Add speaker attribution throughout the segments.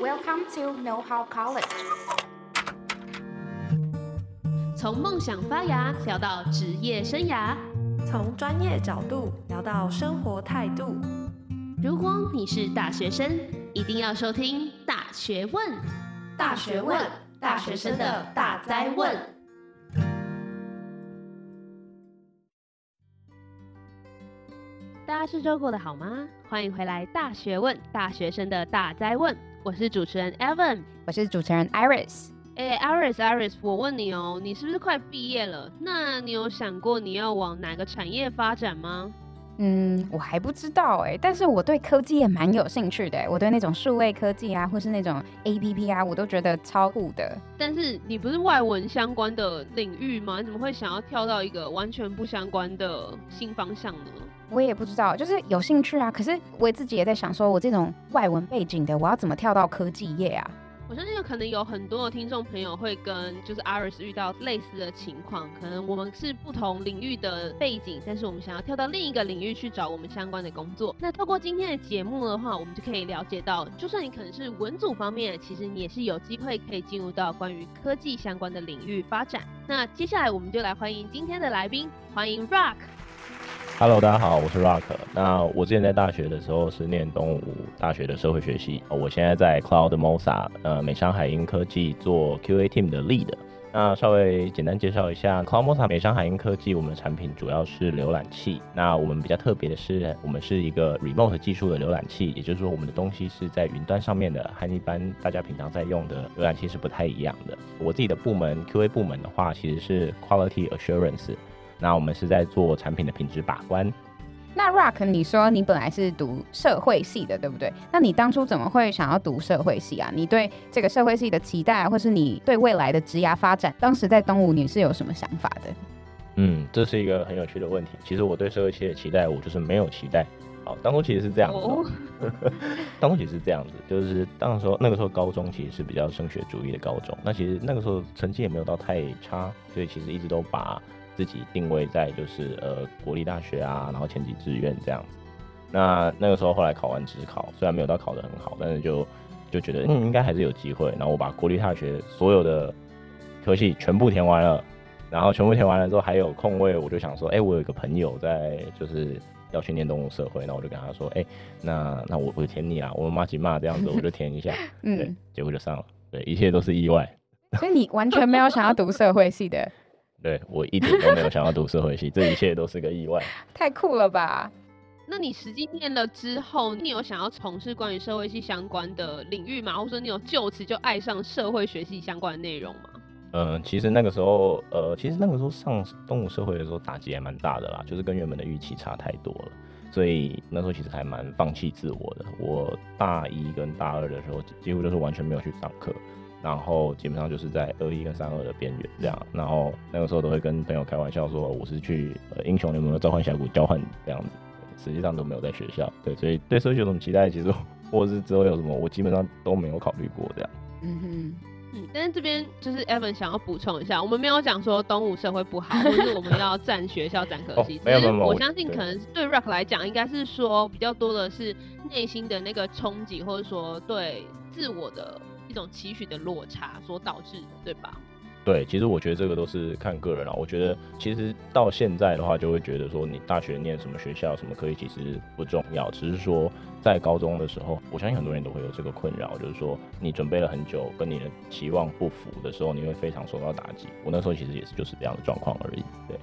Speaker 1: Welcome to Know How College。
Speaker 2: 从梦想发芽聊到职业生涯，
Speaker 3: 从专业角度聊到生活态度。
Speaker 2: 如果你是大学生，一定要收听《大学问》。
Speaker 1: 大学问，大学生的大灾问。
Speaker 2: 大家这周过得好吗？欢迎回来《大学问》，大学生的大灾问。我是主持人 Evan，
Speaker 4: 我是主持人 Iris。
Speaker 2: 哎，Iris，Iris，我问你哦，你是不是快毕业了？那你有想过你要往哪个产业发展吗？
Speaker 4: 嗯，我还不知道哎，但是我对科技也蛮有兴趣的。我对那种数位科技啊，或是那种 APP 啊，我都觉得超酷的。
Speaker 2: 但是你不是外文相关的领域吗？你怎么会想要跳到一个完全不相关的新方向呢？
Speaker 4: 我也不知道，就是有兴趣啊。可是我自己也在想，说我这种外文背景的，我要怎么跳到科技业啊？
Speaker 2: 我相信可能有很多的听众朋友会跟就是 Iris 遇到类似的情况，可能我们是不同领域的背景，但是我们想要跳到另一个领域去找我们相关的工作。那透过今天的节目的话，我们就可以了解到，就算你可能是文组方面，其实你也是有机会可以进入到关于科技相关的领域发展。那接下来我们就来欢迎今天的来宾，欢迎 Rock。
Speaker 5: Hello，大家好，我是 Rock。那我之前在大学的时候是念东吴大学的社会学系，我现在在 Cloud Mosa 呃美商海鹰科技做 QA Team 的 Lead。那稍微简单介绍一下 Cloud Mosa 美商海鹰科技，我们的产品主要是浏览器。那我们比较特别的是，我们是一个 Remote 技术的浏览器，也就是说我们的东西是在云端上面的，和一般大家平常在用的浏览器是不太一样的。我自己的部门 QA 部门的话，其实是 Quality Assurance。那我们是在做产品的品质把关。
Speaker 4: 那 Rock，你说你本来是读社会系的，对不对？那你当初怎么会想要读社会系啊？你对这个社会系的期待，或是你对未来的职涯发展，当时在东吴你是有什么想法的？
Speaker 5: 嗯，这是一个很有趣的问题。其实我对社会系的期待，我就是没有期待。好，当初其实是这样子。哦、当初其实是这样子，就是当时候那个时候高中其实是比较升学主义的高中。那其实那个时候成绩也没有到太差，所以其实一直都把。自己定位在就是呃国立大学啊，然后前几志愿这样子。那那个时候后来考完职考，虽然没有到考得很好，但是就就觉得嗯应该还是有机会。然后我把国立大学所有的科系全部填完了，然后全部填完了之后还有空位，我就想说，哎、欸，我有一个朋友在就是要去念动物社会，那我就跟他说，哎、欸，那那我我就填你啊，我们骂起骂这样子，我就填一下，嗯，对，结果就上了，对，一切都是意外。
Speaker 4: 所以你完全没有想要读社会系的。
Speaker 5: 对，我一点都没有想要读社会系，这一切都是个意外。
Speaker 4: 太酷了吧？
Speaker 2: 那你实际念了之后，你有想要从事关于社会系相关的领域吗？或者说你有就此就爱上社会学系相关的内容吗？
Speaker 5: 嗯、呃，其实那个时候，呃，其实那个时候上动物社会的时候打击还蛮大的啦，就是跟原本的预期差太多了，所以那时候其实还蛮放弃自我的。我大一跟大二的时候，几乎就是完全没有去上课。然后基本上就是在二一跟三二的边缘这样，然后那个时候都会跟朋友开玩笑说我是去呃英雄联盟的召唤峡谷交换这样子，实际上都没有在学校，对，所以对社会有什么期待，其实或者是之后有什么，我基本上都没有考虑过这样。
Speaker 2: 嗯哼，嗯，但是这边就是 Evan 想要补充一下，我们没有讲说东吴社会不好，或是我们要占学校占科系，没 有没有，我相信可能对 Rock 来讲，应该是说比较多的是内心的那个冲击，或者说对自我的。一种期许的落差所导致的，对吧？
Speaker 5: 对，其实我觉得这个都是看个人了。我觉得其实到现在的话，就会觉得说你大学念什么学校、什么科系其实不重要，只是说在高中的时候，我相信很多人都会有这个困扰，就是说你准备了很久，跟你的期望不符的时候，你会非常受到打击。我那时候其实也是就是这样的状况而已，
Speaker 2: 对。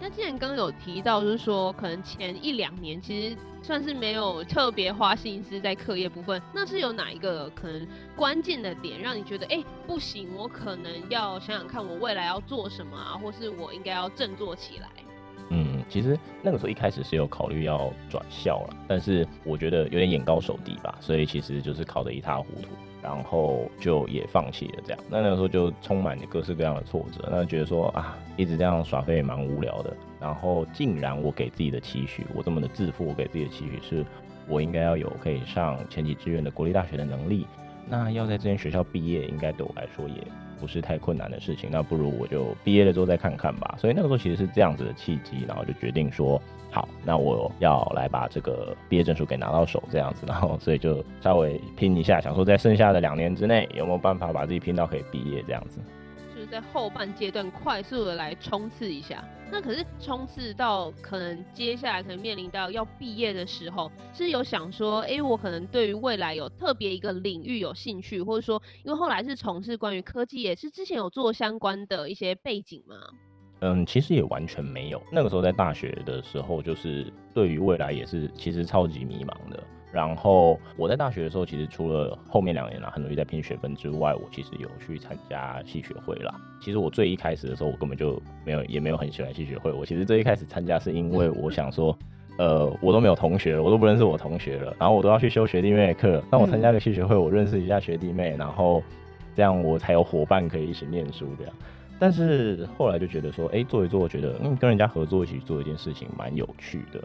Speaker 2: 那既然刚刚有提到，就是说可能前一两年其实算是没有特别花心思在课业部分，那是有哪一个可能关键的点让你觉得，哎、不行，我可能要想想看我未来要做什么啊，或是我应该要振作起
Speaker 5: 来。其实那个时候一开始是有考虑要转校了，但是我觉得有点眼高手低吧，所以其实就是考得一塌糊涂。然后就也放弃了这样，那那个时候就充满各式各样的挫折，那觉得说啊，一直这样耍废也蛮无聊的。然后竟然我给自己的期许，我这么的自负，我给自己的期许是，我应该要有可以上前几志愿的国立大学的能力。那要在这间学校毕业，应该对我来说也不是太困难的事情，那不如我就毕业了之后再看看吧。所以那个时候其实是这样子的契机，然后就决定说，好，那我要来把这个毕业证书给拿到手，这样子，然后所以就稍微拼一下，想说在剩下的两年之内有没有办法把自己拼到可以毕业这样子。
Speaker 2: 在后半阶段快速的来冲刺一下，那可是冲刺到可能接下来可能面临到要毕业的时候，是有想说，哎、我可能对于未来有特别一个领域有兴趣，或者说，因为后来是从事关于科技，也是之前有做相关的一些背景吗？
Speaker 5: 嗯，其实也完全没有。那个时候在大学的时候，就是对于未来也是其实超级迷茫的。然后我在大学的时候，其实除了后面两年啦，很努力在拼学分之外，我其实有去参加系学会啦。其实我最一开始的时候，我根本就没有，也没有很喜欢系学会。我其实最一开始参加是因为 我想说，呃，我都没有同学了，我都不认识我同学了，然后我都要去修学弟妹的课，那我参加个系学会，我认识一下学弟妹，然后这样我才有伙伴可以一起念书这样。但是后来就觉得说，哎，做一做，我觉得嗯，跟人家合作一起做一件事情蛮有趣的。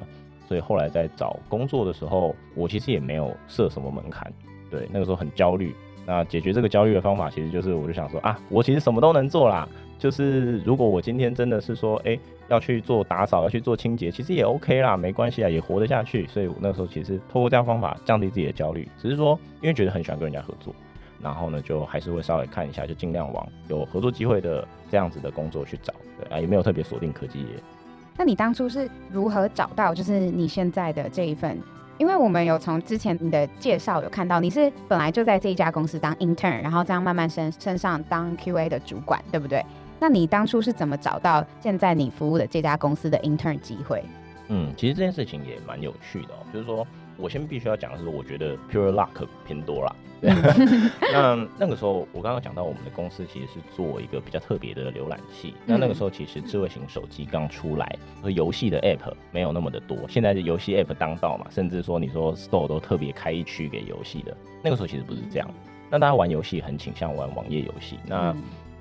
Speaker 5: 所以后来在找工作的时候，我其实也没有设什么门槛。对，那个时候很焦虑。那解决这个焦虑的方法，其实就是我就想说啊，我其实什么都能做啦。就是如果我今天真的是说，哎，要去做打扫，要去做清洁，其实也 OK 啦，没关系啊，也活得下去。所以我那时候其实透过这样方法降低自己的焦虑，只是说因为觉得很喜欢跟人家合作，然后呢就还是会稍微看一下，就尽量往有合作机会的这样子的工作去找。对啊，也没有特别锁定科技业。
Speaker 4: 那你当初是如何找到就是你现在的这一份？因为我们有从之前你的介绍有看到你是本来就在这一家公司当 intern，然后这样慢慢升升上当 QA 的主管，对不对？那你当初是怎么找到现在你服务的这家公司的 intern 机会？
Speaker 5: 嗯，其实这件事情也蛮有趣的哦，就是说我先必须要讲的是，我觉得 pure luck 偏多啦。那那个时候，我刚刚讲到我们的公司其实是做一个比较特别的浏览器。那那个时候，其实智慧型手机刚出来，和游戏的 App 没有那么的多。现在的游戏 App 当道嘛，甚至说你说 Store 都特别开一区给游戏的。那个时候其实不是这样。那大家玩游戏很倾向玩网页游戏，那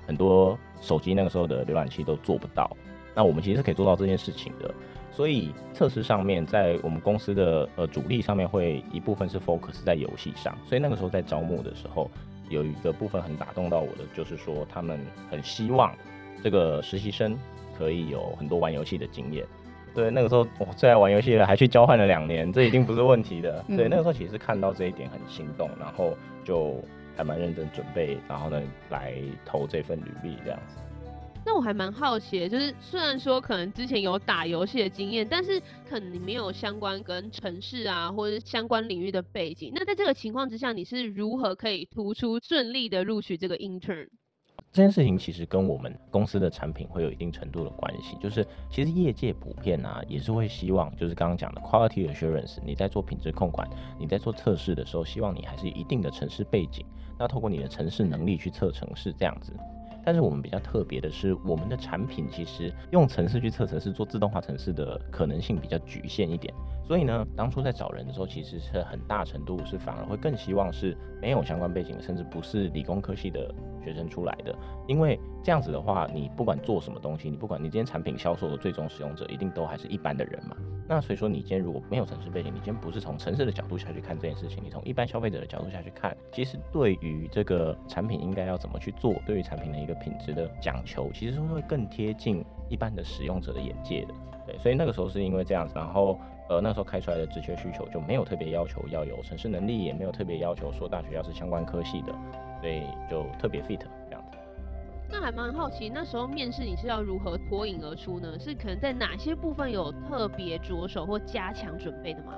Speaker 5: 很多手机那个时候的浏览器都做不到。那我们其实是可以做到这件事情的。所以测试上面，在我们公司的呃主力上面，会一部分是 focus 在游戏上。所以那个时候在招募的时候，有一个部分很打动到我的，就是说他们很希望这个实习生可以有很多玩游戏的经验。对，那个时候我最爱玩游戏了，还去交换了两年，这已经不是问题的。对，那个时候其实看到这一点很心动，然后就还蛮认真准备，然后呢来投这份履历这样子。
Speaker 2: 那我还蛮好奇，就是虽然说可能之前有打游戏的经验，但是可能你没有相关跟程式啊或者相关领域的背景。那在这个情况之下，你是如何可以突出顺利的录取这个 intern？
Speaker 5: 这件事情其实跟我们公司的产品会有一定程度的关系。就是其实业界普遍啊，也是会希望，就是刚刚讲的 quality assurance，你在做品质控管，你在做测试的时候，希望你还是有一定的程式背景，那透过你的程式能力去测程式这样子。但是我们比较特别的是，我们的产品其实用城市去测程式，做自动化城市的可能性比较局限一点。所以呢，当初在找人的时候，其实是很大程度是反而会更希望是没有相关背景，甚至不是理工科系的学生出来的。因为这样子的话，你不管做什么东西，你不管你今天产品销售的最终使用者，一定都还是一般的人嘛。那所以说，你今天如果没有城市背景，你今天不是从城市的角度下去看这件事情，你从一般消费者的角度下去看，其实对于这个产品应该要怎么去做，对于产品的一个品质的讲求，其实是会更贴近一般的使用者的眼界的。对，所以那个时候是因为这样子，然后。呃，那时候开出来的职缺需求就没有特别要求要有城市能力，也没有特别要求说大学要是相关科系的，所以就特别 fit。
Speaker 2: 那还蛮好奇，那时候面试你是要如何脱颖而出呢？是可能在哪些部分有特别着手或加强准备的吗？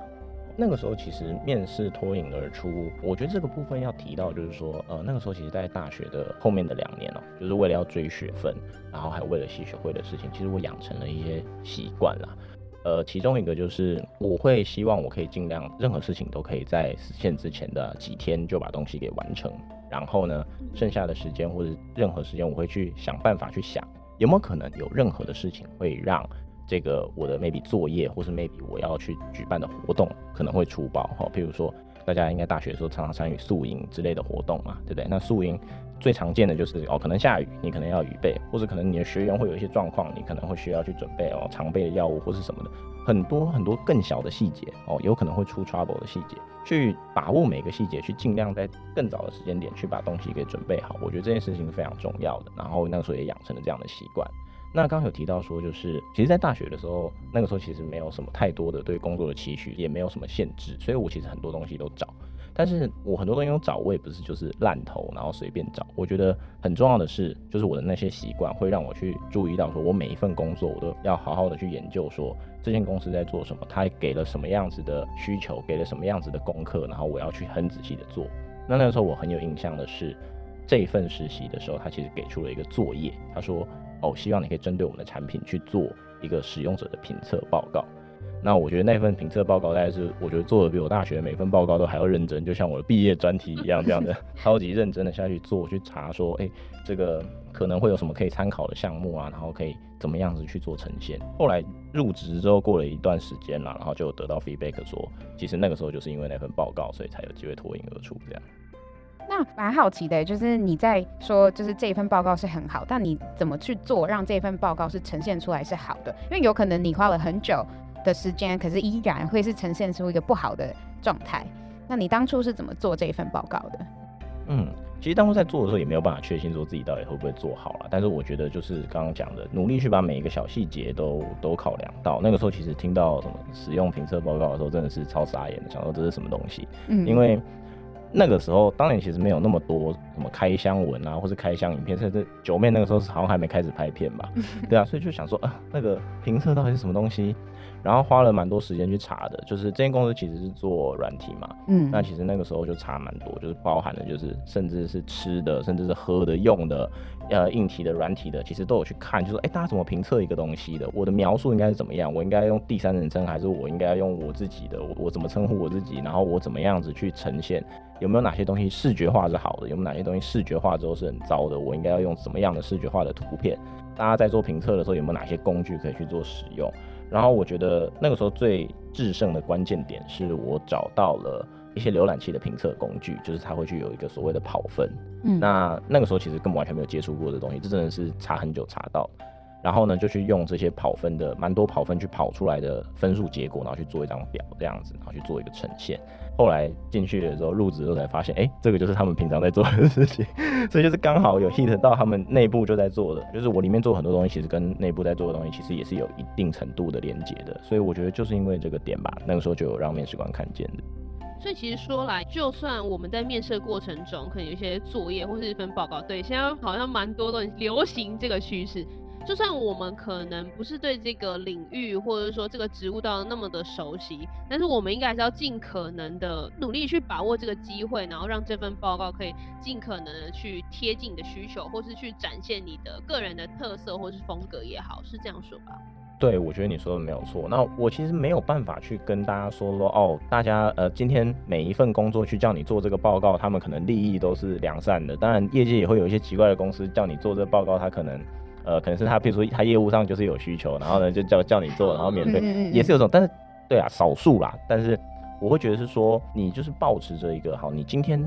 Speaker 5: 那个时候其实面试脱颖而出，我觉得这个部分要提到就是说，呃，那个时候其实在大学的后面的两年哦、就是为了要追学分，然后还为了系学会的事情，其实我养成了一些习惯啦。呃，其中一个就是我会希望我可以尽量任何事情都可以在实现之前的几天就把东西给完成，然后呢，剩下的时间或者任何时间我会去想办法去想有没有可能有任何的事情会让这个我的 maybe 作业或是 maybe 我要去举办的活动可能会出包哈，譬如说。大家应该大学的时候常常参与宿营之类的活动嘛，对不对？那宿营最常见的就是哦，可能下雨，你可能要雨备，或者可能你的学员会有一些状况，你可能会需要去准备哦常备的药物或是什么的，很多很多更小的细节哦，有可能会出 trouble 的细节，去把握每个细节，去尽量在更早的时间点去把东西给准备好，我觉得这件事情是非常重要的。然后那个时候也养成了这样的习惯。那刚有提到说，就是其实，在大学的时候，那个时候其实没有什么太多的对工作的期许，也没有什么限制，所以我其实很多东西都找。但是我很多东西找，我也不是就是烂投，然后随便找。我觉得很重要的是，就是我的那些习惯会让我去注意到，说我每一份工作，我都要好好的去研究，说这间公司在做什么，他给了什么样子的需求，给了什么样子的功课，然后我要去很仔细的做。那那个时候我很有印象的是，这一份实习的时候，他其实给出了一个作业，他说。哦，希望你可以针对我们的产品去做一个使用者的评测报告。那我觉得那份评测报告大概是，我觉得做的比我大学每份报告都还要认真，就像我的毕业专题一样，这样的 超级认真的下去做，去查说，哎、欸，这个可能会有什么可以参考的项目啊，然后可以怎么样子去做呈现。后来入职之后过了一段时间了，然后就得到 feedback 说，其实那个时候就是因为那份报告，所以才有机会脱颖而出这样。
Speaker 4: 那蛮好奇的，就是你在说，就是这一份报告是很好，但你怎么去做，让这份报告是呈现出来是好的？因为有可能你花了很久的时间，可是依然会是呈现出一个不好的状态。那你当初是怎么做这一份报告的？
Speaker 5: 嗯，其实当初在做的时候也没有办法确信说自己到底会不会做好了，但是我觉得就是刚刚讲的，努力去把每一个小细节都都考量到。那个时候其实听到什么使用评测报告的时候，真的是超傻眼的，想说这是什么东西？嗯，因为。那个时候，当年其实没有那么多什么开箱文啊，或是开箱影片，甚至九妹那个时候是好像还没开始拍片吧，对啊，所以就想说啊，那个评测到底是什么东西？然后花了蛮多时间去查的，就是这间公司其实是做软体嘛，嗯，那其实那个时候就查蛮多，就是包含的就是甚至是吃的，甚至是喝的、用的，呃，硬体的、软体的，其实都有去看，就是说，哎，大家怎么评测一个东西的？我的描述应该是怎么样？我应该用第三人称，还是我应该要用我自己的？我我怎么称呼我自己？然后我怎么样子去呈现？有没有哪些东西视觉化是好的？有没有哪些东西视觉化之后是很糟的？我应该要用什么样的视觉化的图片？大家在做评测的时候有没有哪些工具可以去做使用？然后我觉得那个时候最制胜的关键点是我找到了一些浏览器的评测工具，就是它会去有一个所谓的跑分。嗯，那那个时候其实根本完全没有接触过的东西，这真的是查很久查到。然后呢，就去用这些跑分的蛮多跑分去跑出来的分数结果，然后去做一张表这样子，然后去做一个呈现。后来进去的时候，入职的时候才发现，哎，这个就是他们平常在做的事情，所以就是刚好有 hit 到他们内部就在做的，就是我里面做很多东西，其实跟内部在做的东西其实也是有一定程度的连接的。所以我觉得就是因为这个点吧，那个时候就有让面试官看见的。
Speaker 2: 所以其实说来，就算我们在面试过程中可能有一些作业或是一份报告，对，现在好像蛮多的流行这个趋势。就算我们可能不是对这个领域或者说这个职务到那么的熟悉，但是我们应该还是要尽可能的努力去把握这个机会，然后让这份报告可以尽可能的去贴近你的需求，或是去展现你的个人的特色或是风格也好，是这样说吧？
Speaker 5: 对，我觉得你说的没有错。那我其实没有办法去跟大家说说哦，大家呃，今天每一份工作去叫你做这个报告，他们可能利益都是良善的。当然，业界也会有一些奇怪的公司叫你做这个报告，他可能。呃，可能是他，比如说他业务上就是有需求，然后呢就叫叫你做，然后免费，也是有种，但是对啊，少数啦。但是我会觉得是说，你就是保持着一个好，你今天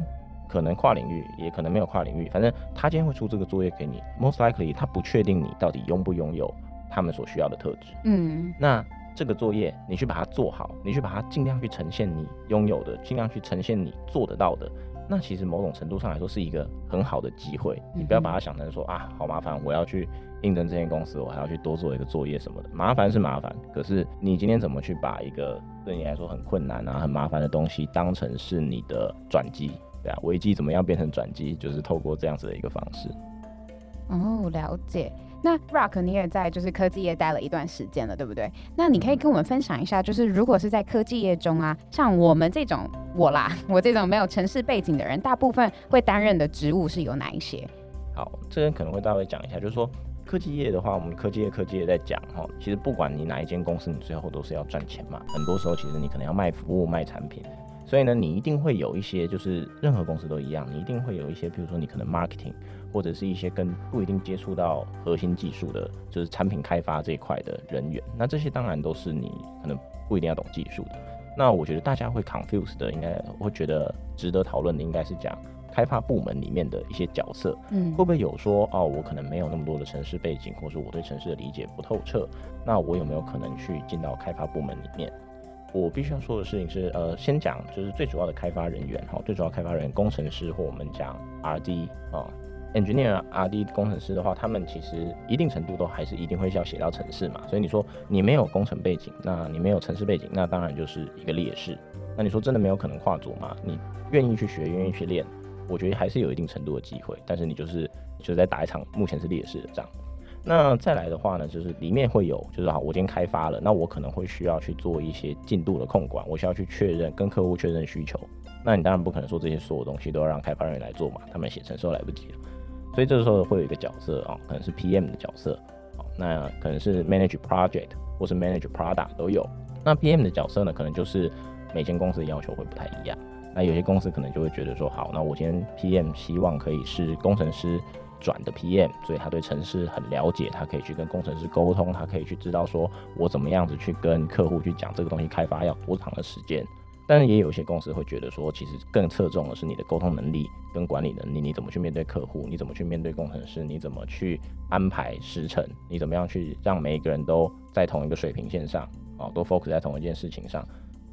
Speaker 5: 可能跨领域，也可能没有跨领域，反正他今天会出这个作业给你，most likely 他不确定你到底拥不拥有他们所需要的特质。嗯，那这个作业你去把它做好，你去把它尽量去呈现你拥有的，尽量去呈现你做得到的。那其实某种程度上来说是一个很好的机会，你不要把它想成说啊，好麻烦，我要去应征这间公司，我还要去多做一个作业什么的，麻烦是麻烦，可是你今天怎么去把一个对你来说很困难啊、很麻烦的东西当成是你的转机？对啊，危机怎么样变成转机，就是透过这样子的一个方式。
Speaker 4: 哦，了解。那 Rock，你也在就是科技业待了一段时间了，对不对？那你可以跟我们分享一下，就是如果是在科技业中啊，像我们这种我啦，我这种没有城市背景的人，大部分会担任的职务是有哪一些？
Speaker 5: 好，这边可能会大概讲一下，就是说科技业的话，我们科技业科技业在讲哈，其实不管你哪一间公司，你最后都是要赚钱嘛。很多时候其实你可能要卖服务、卖产品，所以呢，你一定会有一些，就是任何公司都一样，你一定会有一些，比如说你可能 marketing。或者是一些跟不一定接触到核心技术的，就是产品开发这一块的人员，那这些当然都是你可能不一定要懂技术的。那我觉得大家会 confuse 的，应该会觉得值得讨论的，应该是讲开发部门里面的一些角色，嗯，会不会有说哦，我可能没有那么多的城市背景，或是我对城市的理解不透彻，那我有没有可能去进到开发部门里面？我必须要说的事情是，呃，先讲就是最主要的开发人员哈，最主要开发人员工程师或我们讲 RD 啊。engineer RD 工程师的话，他们其实一定程度都还是一定会要写到程式嘛。所以你说你没有工程背景，那你没有程式背景，那当然就是一个劣势。那你说真的没有可能跨组吗？你愿意去学，愿意去练，我觉得还是有一定程度的机会。但是你就是就是在打一场目前是劣势的仗。那再来的话呢，就是里面会有，就是好，我今天开发了，那我可能会需要去做一些进度的控管，我需要去确认跟客户确认需求。那你当然不可能说这些所有东西都要让开发人员来做嘛，他们写程式都来不及了。所以这个时候会有一个角色啊，可能是 PM 的角色，那可能是 Manage Project 或是 Manage Product 都有。那 PM 的角色呢，可能就是每间公司的要求会不太一样。那有些公司可能就会觉得说，好，那我今天 PM 希望可以是工程师转的 PM，所以他对城市很了解，他可以去跟工程师沟通，他可以去知道说我怎么样子去跟客户去讲这个东西开发要多长的时间。但是也有一些公司会觉得说，其实更侧重的是你的沟通能力跟管理能力，你怎么去面对客户，你怎么去面对工程师，你怎么去安排时程，你怎么样去让每一个人都在同一个水平线上，啊，都 focus 在同一件事情上。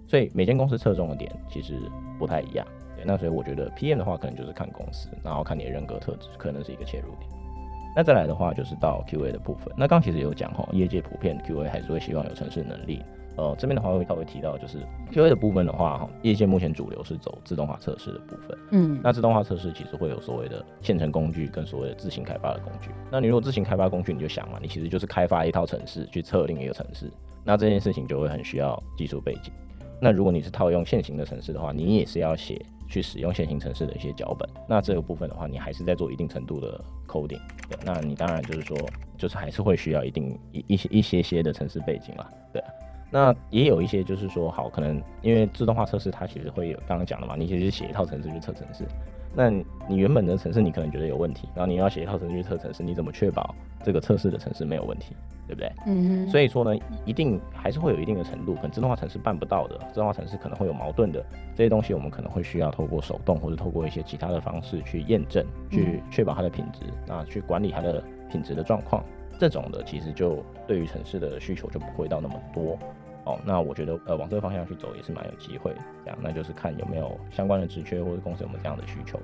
Speaker 5: 所以每间公司侧重的点其实不太一样。对，那所以我觉得 PM 的话，可能就是看公司，然后看你的人格特质，可能是一个切入点。那再来的话，就是到 QA 的部分。那刚其实有讲哈，业界普遍 QA 还是会希望有程式能力。呃，这边的话会稍微提到，就是 QA 的部分的话，哈，业界目前主流是走自动化测试的部分。嗯，那自动化测试其实会有所谓的现成工具跟所谓的自行开发的工具。那你如果自行开发工具，你就想嘛，你其实就是开发一套程式去测另一个程式，那这件事情就会很需要技术背景。那如果你是套用现行的程式的话，你也是要写去使用线性程式的一些脚本。那这个部分的话，你还是在做一定程度的 coding。那你当然就是说，就是还是会需要一定一一些一些些的城市背景了。对。那也有一些，就是说，好，可能因为自动化测试，它其实会有刚刚讲的嘛，你其实写一套程式就测城市，那你原本的城市你可能觉得有问题，然后你要写一套程序去测城市，你怎么确保这个测试的城市没有问题，对不对？嗯哼。所以说呢，一定还是会有一定的程度，可能自动化城市办不到的，自动化城市可能会有矛盾的这些东西，我们可能会需要透过手动或者透过一些其他的方式去验证，去确保它的品质，那去管理它的品质的状况。这种的其实就对于城市的需求就不会到那么多哦。那我觉得呃往这个方向去走也是蛮有机会，这样那就是看有没有相关的职缺或者公司有没有这样的需求。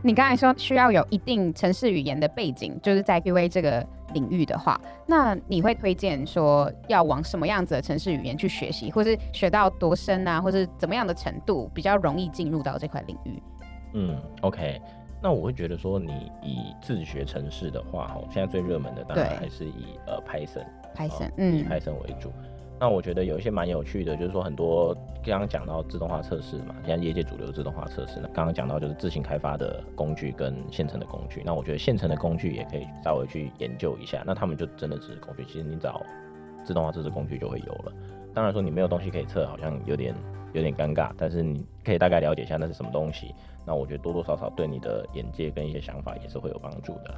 Speaker 4: 你刚才说需要有一定城市语言的背景，就是在 QA 这个领域的话，那你会推荐说要往什么样子的城市语言去学习，或是学到多深啊，或是怎么样的程度比较容易进入到这块领域？
Speaker 5: 嗯，OK。那我会觉得说，你以自学城市的话，哈，现在最热门的当然还是以呃 Python，Python，嗯，以 Python 为主。那我觉得有一些蛮有趣的，就是说很多刚刚讲到自动化测试嘛，现在业界主流自动化测试呢，刚刚讲到就是自行开发的工具跟现成的工具。那我觉得现成的工具也可以稍微去研究一下。那他们就真的只是工具，其实你找自动化测试工具就会有了。当然说你没有东西可以测，好像有点有点尴尬，但是你可以大概了解一下那是什么东西。那我觉得多多少少对你的眼界跟一些想法也是会有帮助的。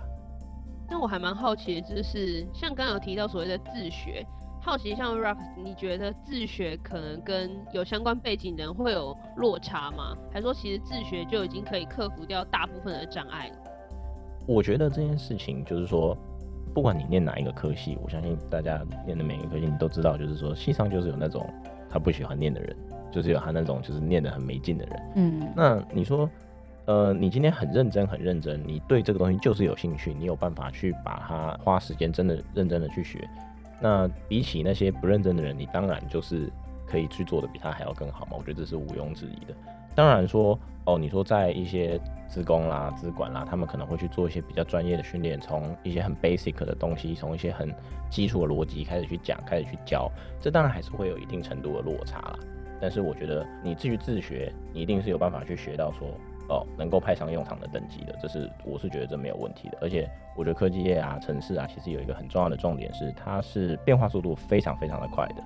Speaker 2: 那我还蛮好奇就是，像刚刚有提到所谓的自学，好奇像 Rock，你觉得自学可能跟有相关背景的人会有落差吗？还是说其实自学就已经可以克服掉大部分的障碍？
Speaker 5: 我觉得这件事情就是说，不管你念哪一个科系，我相信大家念的每一个科系，你都知道，就是说系上就是有那种他不喜欢念的人。就是有他那种就是念的很没劲的人，嗯，那你说，呃，你今天很认真很认真，你对这个东西就是有兴趣，你有办法去把它花时间真的认真的去学，那比起那些不认真的人，你当然就是可以去做的比他还要更好嘛，我觉得这是毋庸置疑的。当然说，哦，你说在一些资工啦、资管啦，他们可能会去做一些比较专业的训练，从一些很 basic 的东西，从一些很基础的逻辑开始去讲，开始去教，这当然还是会有一定程度的落差啦。但是我觉得你至于自学，你一定是有办法去学到说哦，能够派上用场的等级的，这是我是觉得这没有问题的。而且我觉得科技业啊、城市啊，其实有一个很重要的重点是，它是变化速度非常非常的快的。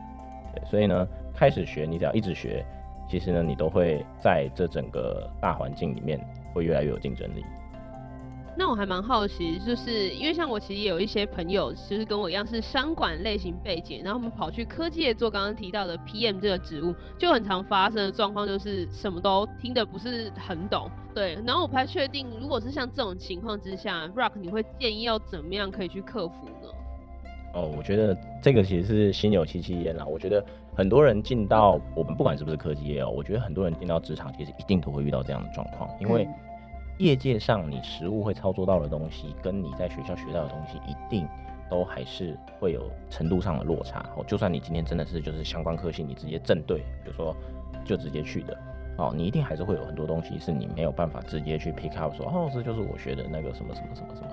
Speaker 5: 对，所以呢，开始学你只要一直学，其实呢，你都会在这整个大环境里面会越来越有竞争力。
Speaker 2: 那我还蛮好奇，就是因为像我其实也有一些朋友，就是跟我一样是商管类型背景，然后我们跑去科技业做刚刚提到的 PM 这个职务，就很常发生的状况就是什么都听得不是很懂。对，然后我不太确定，如果是像这种情况之下，Rock 你会建议要怎么样可以去克服呢？
Speaker 5: 哦，我觉得这个其实是心有戚戚焉啦。我觉得很多人进到我们不管是不是科技业哦，我觉得很多人进到职场其实一定都会遇到这样的状况，因为业界上你实物会操作到的东西，跟你在学校学到的东西，一定都还是会有程度上的落差。哦，就算你今天真的是就是相关科系，你直接正对，比如说就直接去的。哦，你一定还是会有很多东西是你没有办法直接去 pick up 说，哦，这就是我学的那个什么什么什么什么、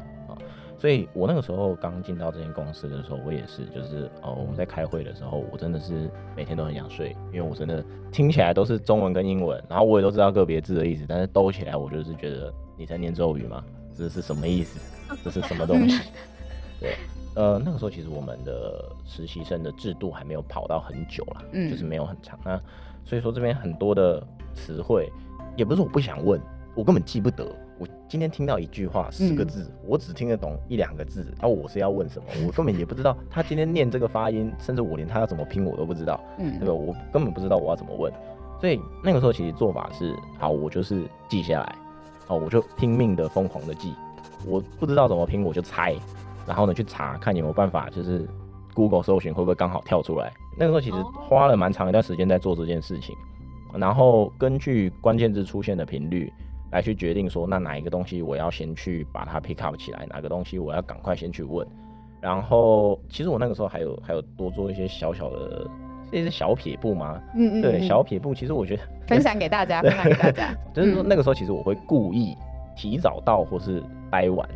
Speaker 5: 所以我那个时候刚进到这间公司的时候，我也是，就是哦，我们在开会的时候，我真的是每天都很想睡，因为我真的听起来都是中文跟英文，然后我也都知道个别字的意思，但是兜起来我就是觉得你在念咒语吗？这是什么意思？这是什么东西？对，呃，那个时候其实我们的实习生的制度还没有跑到很久啦，嗯，就是没有很长那。所以说这边很多的词汇，也不是我不想问，我根本记不得。我今天听到一句话十个字，嗯、我只听得懂一两个字，然后我是要问什么，我根本也不知道他今天念这个发音，甚至我连他要怎么拼我都不知道，嗯，对吧？我根本不知道我要怎么问。所以那个时候其实做法是，好，我就是记下来，哦，我就拼命的疯狂的记，我不知道怎么拼我就猜，然后呢去查看有没有办法，就是 Google 搜寻会不会刚好跳出来。那个时候其实花了蛮长一段时间在做这件事情，然后根据关键字出现的频率来去决定说，那哪一个东西我要先去把它 pick up 起来，哪个东西我要赶快先去问。然后其实我那个时候还有还有多做一些小小的这是小撇步吗？嗯嗯，对，小撇步。其实我觉得
Speaker 4: 分享给大家，分享给大家。
Speaker 5: 就是说那个时候其实我会故意提早到或是待晚。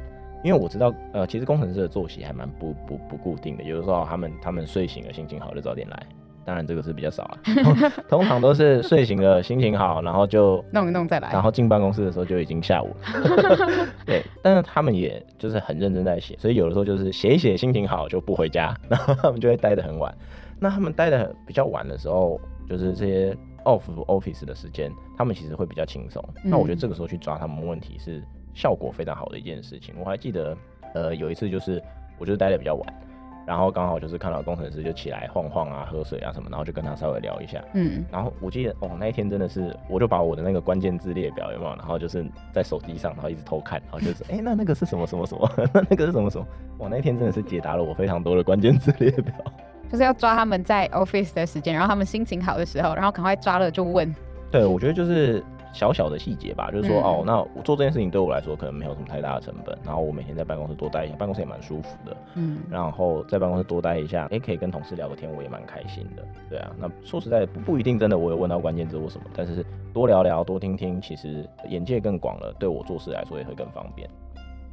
Speaker 5: 因为我知道，呃，其实工程师的作息还蛮不不不固定的，有的时候他们他们睡醒了心情好就早点来，当然这个是比较少了，通常都是睡醒了心情好，然后就
Speaker 4: 弄一弄再来，
Speaker 5: 然后进办公室的时候就已经下午了。对，但是他们也就是很认真在写，所以有的时候就是写一写心情好就不回家，然后他们就会待得很晚。那他们待得比较晚的时候，就是这些 off office 的时间，他们其实会比较轻松。嗯、那我觉得这个时候去抓他们问题是。效果非常好的一件事情，我还记得，呃，有一次就是我就是待的比较晚，然后刚好就是看到工程师就起来晃晃啊、喝水啊什么，然后就跟他稍微聊一下，嗯，然后我记得哦，那一天真的是，我就把我的那个关键字列表有没有，然后就是在手机上，然后一直偷看，然后就是，哎、欸，那那个是什么什么什么，那那个是什么什么，哇，那一天真的是解答了我非常多的关键字列表，
Speaker 4: 就是要抓他们在 office 的时间，然后他们心情好的时候，然后赶快抓了就问，
Speaker 5: 对，我觉得就是。小小的细节吧，就是说、嗯、哦，那我做这件事情对我来说可能没有什么太大的成本，然后我每天在办公室多待一下，办公室也蛮舒服的，嗯，然后在办公室多待一下，哎、欸，可以跟同事聊个天，我也蛮开心的，对啊，那说实在不不一定真的我有问到关键字或什么，但是多聊聊多听听，其实眼界更广了，对我做事来说也会更方便。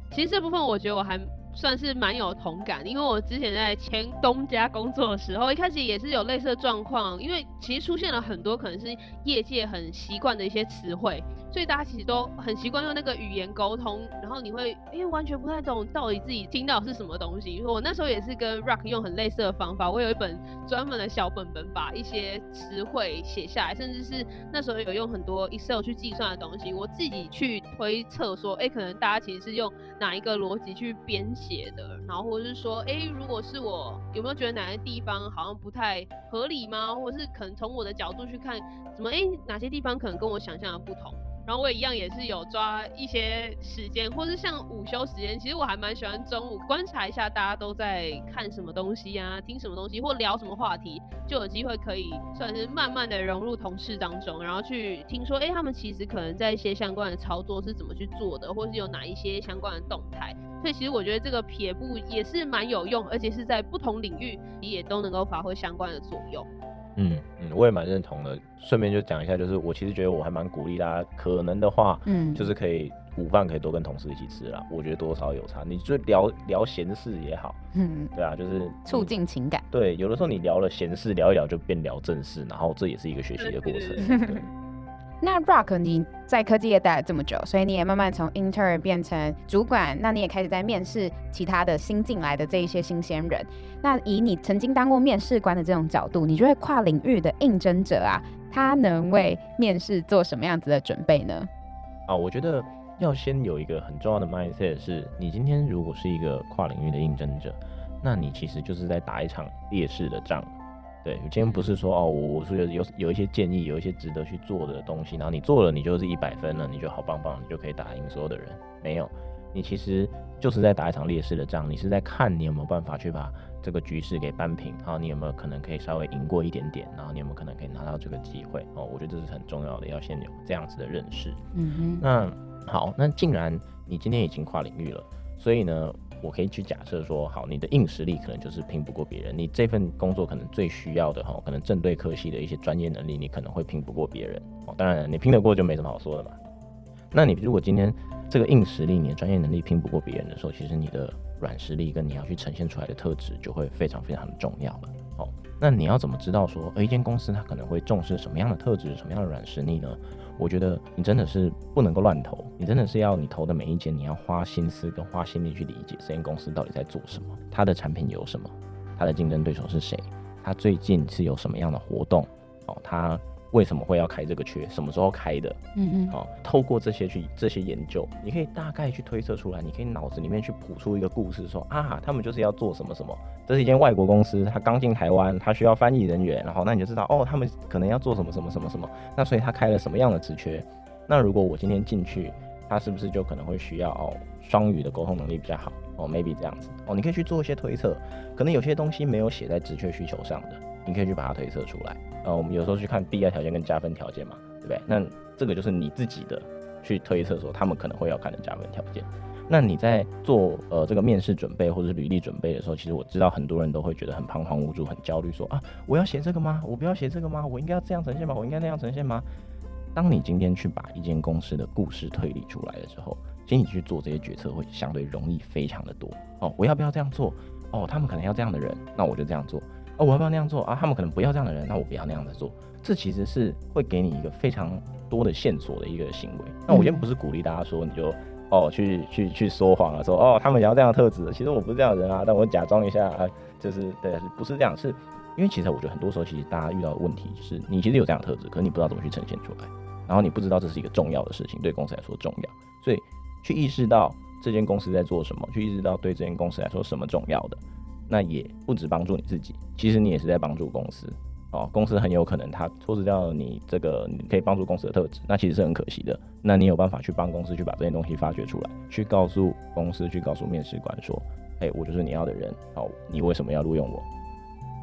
Speaker 2: 其实这部分我觉得我还。算是蛮有同感，因为我之前在前东家工作的时候，一开始也是有类似的状况，因为其实出现了很多可能是业界很习惯的一些词汇，所以大家其实都很习惯用那个语言沟通，然后你会因为完全不太懂到底自己听到是什么东西。我那时候也是跟 Rock 用很类似的方法，我有一本专门的小本本，把一些词汇写下来，甚至是那时候有用很多 Excel 去计算的东西，我自己去推测说，哎、可能大家其实是用哪一个逻辑去编。写的，然后或者是说，哎、如果是我，有没有觉得哪些地方好像不太合理吗？或者是可能从我的角度去看，怎么，哎、哪些地方可能跟我想象的不同？然后我也一样，也是有抓一些时间，或是像午休时间，其实我还蛮喜欢中午观察一下大家都在看什么东西啊，听什么东西，或聊什么话题，就有机会可以算是慢慢的融入同事当中，然后去听说，哎，他们其实可能在一些相关的操作是怎么去做的，或是有哪一些相关的动态。所以其实我觉得这个撇步也是蛮有用，而且是在不同领域也都能够发挥相关的作用。
Speaker 5: 嗯嗯，我也蛮认同的。顺便就讲一下，就是我其实觉得我还蛮鼓励大家，可能的话，嗯，就是可以午饭可以多跟同事一起吃啦。我觉得多少有差，你就聊聊闲事也好，嗯，对啊，就是
Speaker 4: 促进情感。
Speaker 5: 对，有的时候你聊了闲事，聊一聊就变聊正事，然后这也是一个学习的过程。对。
Speaker 4: 那 Rock，你在科技业待了这么久，所以你也慢慢从 intern 变成主管，那你也开始在面试其他的新进来的这一些新鲜人。那以你曾经当过面试官的这种角度，你觉得跨领域的应征者啊，他能为面试做什么样子的准备呢？
Speaker 5: 啊，我觉得要先有一个很重要的 mindset，是你今天如果是一个跨领域的应征者，那你其实就是在打一场劣势的仗。对，今天不是说哦，我我是有有一些建议，有一些值得去做的东西，然后你做了，你就是一百分了，你就好棒棒，你就可以打赢所有的人。没有，你其实就是在打一场劣势的仗，你是在看你有没有办法去把这个局势给扳平，然后你有没有可能可以稍微赢过一点点，然后你有没有可能可以拿到这个机会哦？我觉得这是很重要的，要先有这样子的认识。嗯哼，那好，那既然你今天已经跨领域了，所以呢，我可以去假设说，好，你的硬实力可能就是拼不过别人，你这份工作可能最需要的哈，可能正对科系的一些专业能力，你可能会拼不过别人哦。当然，你拼得过就没什么好说的嘛。那你如果今天这个硬实力，你的专业能力拼不过别人的时候，其实你的软实力跟你要去呈现出来的特质就会非常非常的重要了。哦，那你要怎么知道说，呃，一间公司它可能会重视什么样的特质，什么样的软实力呢？我觉得你真的是不能够乱投，你真的是要你投的每一间，你要花心思跟花心力去理解这间公司到底在做什么，它的产品有什么，它的竞争对手是谁，它最近是有什么样的活动，哦，它。为什么会要开这个缺？什么时候开的？嗯嗯，好，透过这些去这些研究，你可以大概去推测出来，你可以脑子里面去谱出一个故事说，说啊，他们就是要做什么什么。这是一间外国公司，他刚进台湾，他需要翻译人员，然后那你就知道哦，他们可能要做什么什么什么什么。那所以他开了什么样的职缺？那如果我今天进去，他是不是就可能会需要哦双语的沟通能力比较好？哦，maybe 这样子哦，你可以去做一些推测，可能有些东西没有写在职缺需求上的。你可以去把它推测出来，呃，我们有时候去看必要条件跟加分条件嘛，对不对？那这个就是你自己的去推测说他们可能会要看的加分条件。那你在做呃这个面试准备或者是履历准备的时候，其实我知道很多人都会觉得很彷徨无助、很焦虑，说啊，我要写这个吗？我不要写这个吗？我应该要这样呈现吗？我应该那样呈现吗？当你今天去把一间公司的故事推理出来的时候，其实你去做这些决策会相对容易非常的多。哦，我要不要这样做？哦，他们可能要这样的人，那我就这样做。哦，我要不要那样做啊？他们可能不要这样的人，那我不要那样的做。这其实是会给你一个非常多的线索的一个行为。那我先不是鼓励大家说你就哦去去去说谎啊，说哦他们想要这样的特质，其实我不是这样的人啊，但我假装一下啊，就是对，不是这样，是因为其实我觉得很多时候其实大家遇到的问题是你其实有这样的特质，可是你不知道怎么去呈现出来，然后你不知道这是一个重要的事情，对公司来说重要，所以去意识到这间公司在做什么，去意识到对这间公司来说什么重要的。那也不止帮助你自己，其实你也是在帮助公司哦。公司很有可能他错失掉了你这个你可以帮助公司的特质，那其实是很可惜的。那你有办法去帮公司去把这些东西发掘出来，去告诉公司，去告诉面试官说，哎，我就是你要的人，哦，你为什么要录用我？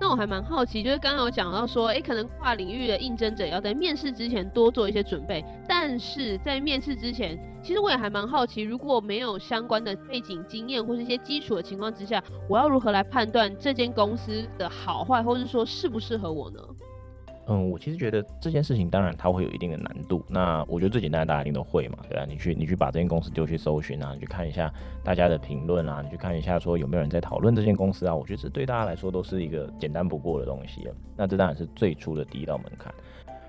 Speaker 2: 那我还蛮好奇，就是刚刚有讲到说，诶、可能跨领域的应征者要在面试之前多做一些准备，但是在面试之前，其实我也还蛮好奇，如果没有相关的背景经验或是一些基础的情况之下，我要如何来判断这间公司的好坏，或者说适不适合我呢？
Speaker 5: 嗯，我其实觉得这件事情当然它会有一定的难度。那我觉得最简单大家一定都会嘛，对啊，你去你去把这间公司丢去搜寻啊，你去看一下大家的评论啊，你去看一下说有没有人在讨论这间公司啊。我觉得这对大家来说都是一个简单不过的东西。那这当然是最初的第一道门槛。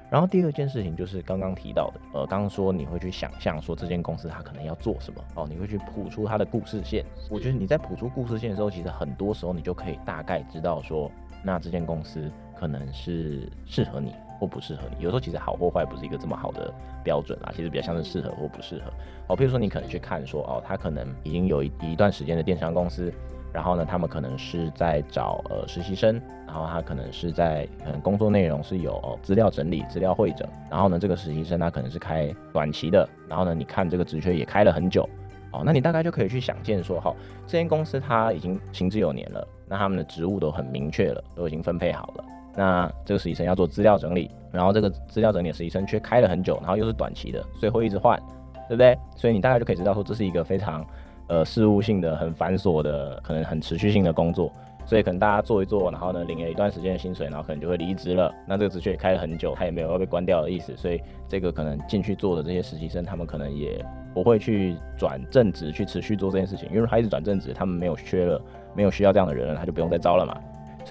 Speaker 5: 然后第二件事情就是刚刚提到的，呃，刚刚说你会去想象说这间公司它可能要做什么哦，你会去谱出它的故事线。我觉得你在谱出故事线的时候，其实很多时候你就可以大概知道说，那这间公司。可能是适合你或不适合你，有时候其实好或坏不是一个这么好的标准啦，其实比较像是适合或不适合。哦，比如说你可能去看说，哦，他可能已经有一一段时间的电商公司，然后呢，他们可能是在找呃实习生，然后他可能是在可能工作内容是有哦资料整理、资料汇整，然后呢，这个实习生他可能是开短期的，然后呢，你看这个职缺也开了很久，哦，那你大概就可以去想见说，好，这间公司它已经行之有年了，那他们的职务都很明确了，都已经分配好了。那这个实习生要做资料整理，然后这个资料整理实习生却开了很久，然后又是短期的，所以会一直换，对不对？所以你大概就可以知道说，这是一个非常呃事务性的、很繁琐的、可能很持续性的工作，所以可能大家做一做，然后呢领了一段时间的薪水，然后可能就会离职了。那这个职缺也开了很久，他也没有要被关掉的意思，所以这个可能进去做的这些实习生，他们可能也不会去转正职去持续做这件事情，因为他一直转正职，他们没有缺了，没有需要这样的人了，他就不用再招了嘛。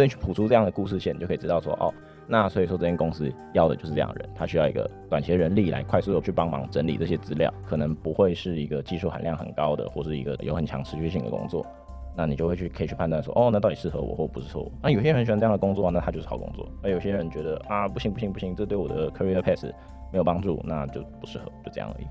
Speaker 5: 所以去谱出这样的故事线，你就可以知道说，哦，那所以说这间公司要的就是这样的人，他需要一个短期人力来快速的去帮忙整理这些资料，可能不会是一个技术含量很高的，或是一个有很强持续性的工作。那你就会去可以去判断说，哦，那到底适合我或不适合我？那有些人很喜欢这样的工作，那他就是好工作；而有些人觉得啊，不行不行不行，这对我的 career path 没有帮助，那就不适合，就这样而已。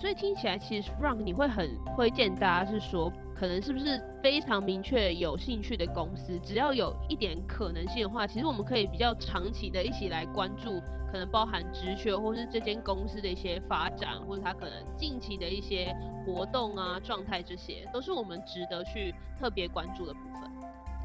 Speaker 2: 所以听起来其实 Frank 你会很推荐大家是说，可能是不是非常明确有兴趣的公司，只要有一点可能性的话，其实我们可以比较长期的一起来关注，可能包含职缺或是这间公司的一些发展，或者它可能近期的一些活动啊、状态，这些都是我们值得去特别关注的部分。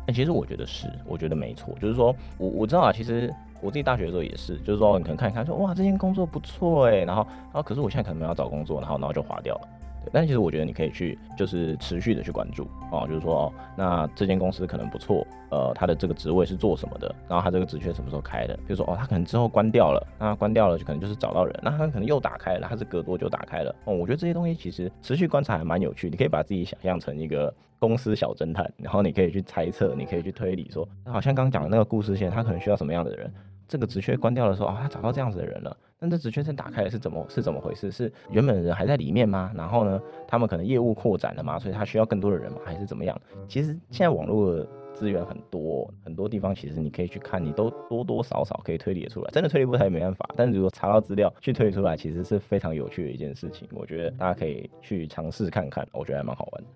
Speaker 5: 哎、其实我觉得是，我觉得没错，就是说我我知道啊，其实。我自己大学的时候也是，就是说你可能看一看说，哇这件工作不错哎，然后然后可是我现在可能没有要找工作，然后然后就划掉了。但其实我觉得你可以去就是持续的去关注哦，就是说哦，那这间公司可能不错，呃，它的这个职位是做什么的，然后它这个职缺什么时候开的？比如说哦，它可能之后关掉了，那关掉了就可能就是找到人，那它可能又打开了，它是隔多久打开了？哦，我觉得这些东西其实持续观察还蛮有趣，你可以把自己想象成一个公司小侦探，然后你可以去猜测，你可以去推理说，好像刚刚讲的那个故事线，他可能需要什么样的人？这个职缺关掉的时候啊，他找到这样子的人了。但这职缺真打开了是怎么是怎么回事？是原本的人还在里面吗？然后呢，他们可能业务扩展了嘛，所以他需要更多的人吗？还是怎么样？其实现在网络资源很多，很多地方其实你可以去看，你都多多少少可以推理出来。真的推理不出来也没办法，但是如果查到资料去推理出来，其实是非常有趣的一件事情。我觉得大家可以去尝试看看，我觉得还蛮好玩的。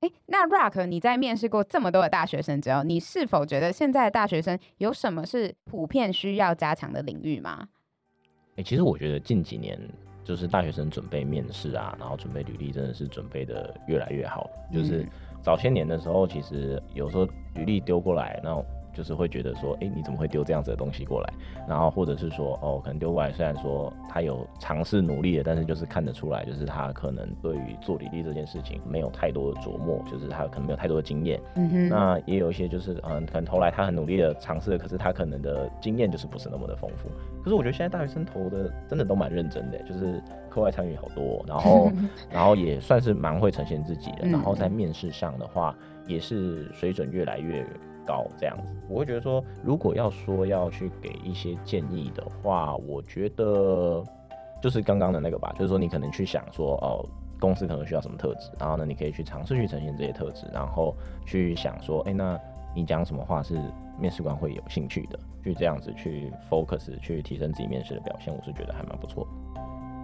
Speaker 4: 哎，那 Rock，你在面试过这么多的大学生之后，你是否觉得现在的大学生有什么是普遍需要加强的领域吗？
Speaker 5: 哎，其实我觉得近几年就是大学生准备面试啊，然后准备履历，真的是准备的越来越好。就是早些年的时候，其实有时候履历丢过来，然后。就是会觉得说，哎、欸，你怎么会丢这样子的东西过来？然后或者是说，哦，可能丢过来，虽然说他有尝试努力的，但是就是看得出来，就是他可能对于做履历这件事情没有太多的琢磨，就是他可能没有太多的经验。嗯哼。那也有一些就是，嗯，可能投来他很努力的尝试，可是他可能的经验就是不是那么的丰富。可是我觉得现在大学生投的真的都蛮认真的，就是课外参与好多，然后 然后也算是蛮会呈现自己的，然后在面试上的话，也是水准越来越。高这样子，我会觉得说，如果要说要去给一些建议的话，我觉得就是刚刚的那个吧，就是说你可能去想说，哦，公司可能需要什么特质，然后呢，你可以去尝试去呈现这些特质，然后去想说，哎，那你讲什么话是面试官会有兴趣的，去这样子去 focus 去提升自己面试的表现，我是觉得还蛮不错的。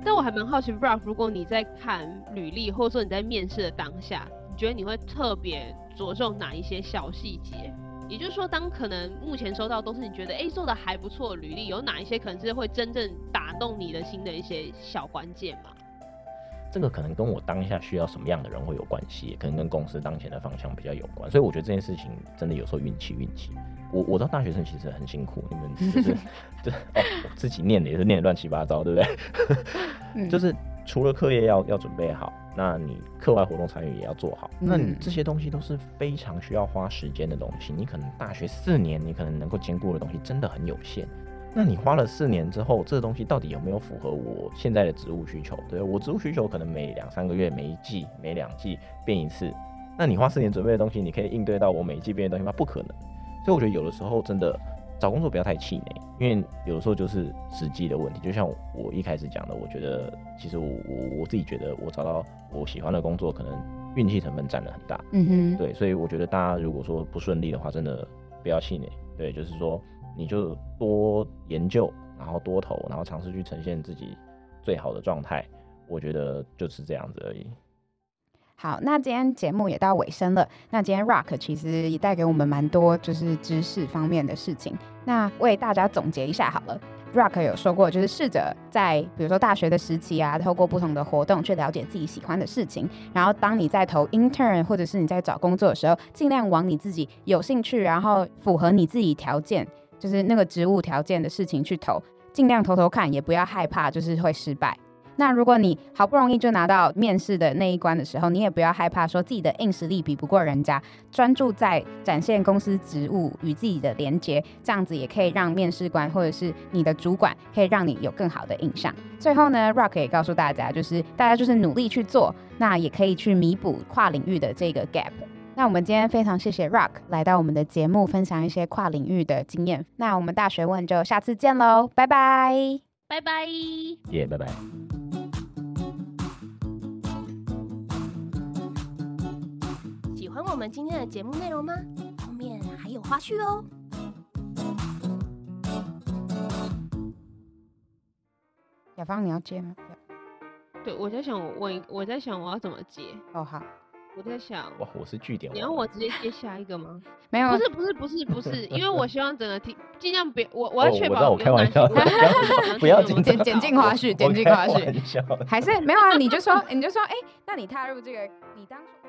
Speaker 2: 但我还蛮好奇，Rock，如果你在看履历，或者说你在面试的当下，你觉得你会特别着重哪一些小细节？也就是说，当可能目前收到都是你觉得哎、欸、做的还不错的履历，有哪一些可能是会真正打动你的心的一些小关键嘛？
Speaker 5: 这个可能跟我当下需要什么样的人会有关系，也可能跟公司当前的方向比较有关。所以我觉得这件事情真的有时候运气运气。我我知道大学生其实很辛苦，你们就是 就是哦，我自己念的也是念的乱七八糟，对不对？就是除了课业要要准备好。那你课外活动参与也要做好，那你这些东西都是非常需要花时间的东西。你可能大学四年，你可能能够兼顾的东西真的很有限。那你花了四年之后，这个东西到底有没有符合我现在的职务需求？对，我职务需求可能每两三个月、每一季、每两季变一次。那你花四年准备的东西，你可以应对到我每一季变的东西吗？不可能。所以我觉得有的时候真的。找工作不要太气馁，因为有的时候就是时机的问题。就像我一开始讲的，我觉得其实我我我自己觉得我找到我喜欢的工作，可能运气成分占了很大。嗯哼，对，所以我觉得大家如果说不顺利的话，真的不要气馁。对，就是说你就多研究，然后多投，然后尝试去呈现自己最好的状态。我觉得就是这样子而已。
Speaker 4: 好，那今天节目也到尾声了。那今天 Rock 其实也带给我们蛮多就是知识方面的事情。那为大家总结一下好了，Rock 有说过，就是试着在比如说大学的时期啊，透过不同的活动去了解自己喜欢的事情。然后当你在投 intern 或者是你在找工作的时候，尽量往你自己有兴趣，然后符合你自己条件，就是那个职务条件的事情去投，尽量投投看，也不要害怕就是会失败。那如果你好不容易就拿到面试的那一关的时候，你也不要害怕说自己的硬实力比不过人家，专注在展现公司职务与自己的连接，这样子也可以让面试官或者是你的主管可以让你有更好的印象。最后呢，Rock 也告诉大家，就是大家就是努力去做，那也可以去弥补跨领域的这个 gap。那我们今天非常谢谢 Rock 来到我们的节目，分享一些跨领域的经验。那我们大学问就下次见喽，拜拜，
Speaker 2: 拜拜，
Speaker 5: 耶，拜拜。
Speaker 1: 们今天的节目内容吗？后面还有花絮哦。
Speaker 4: 雅芳，你要接吗？
Speaker 2: 对，我在想，我问，我在想我要怎么接。
Speaker 4: 哦，好。
Speaker 2: 我在想，
Speaker 5: 哇，我是据点。
Speaker 2: 你要我直接接下一个吗？
Speaker 4: 没有，
Speaker 2: 不是，不是，不是，不是，因为我希望整个听尽量别我我要确保。
Speaker 5: 我开玩笑，不要 紧
Speaker 4: 剪剪进花絮，剪进花絮。还是没有啊？你就说，你就说，哎，那你踏入这个，你当初。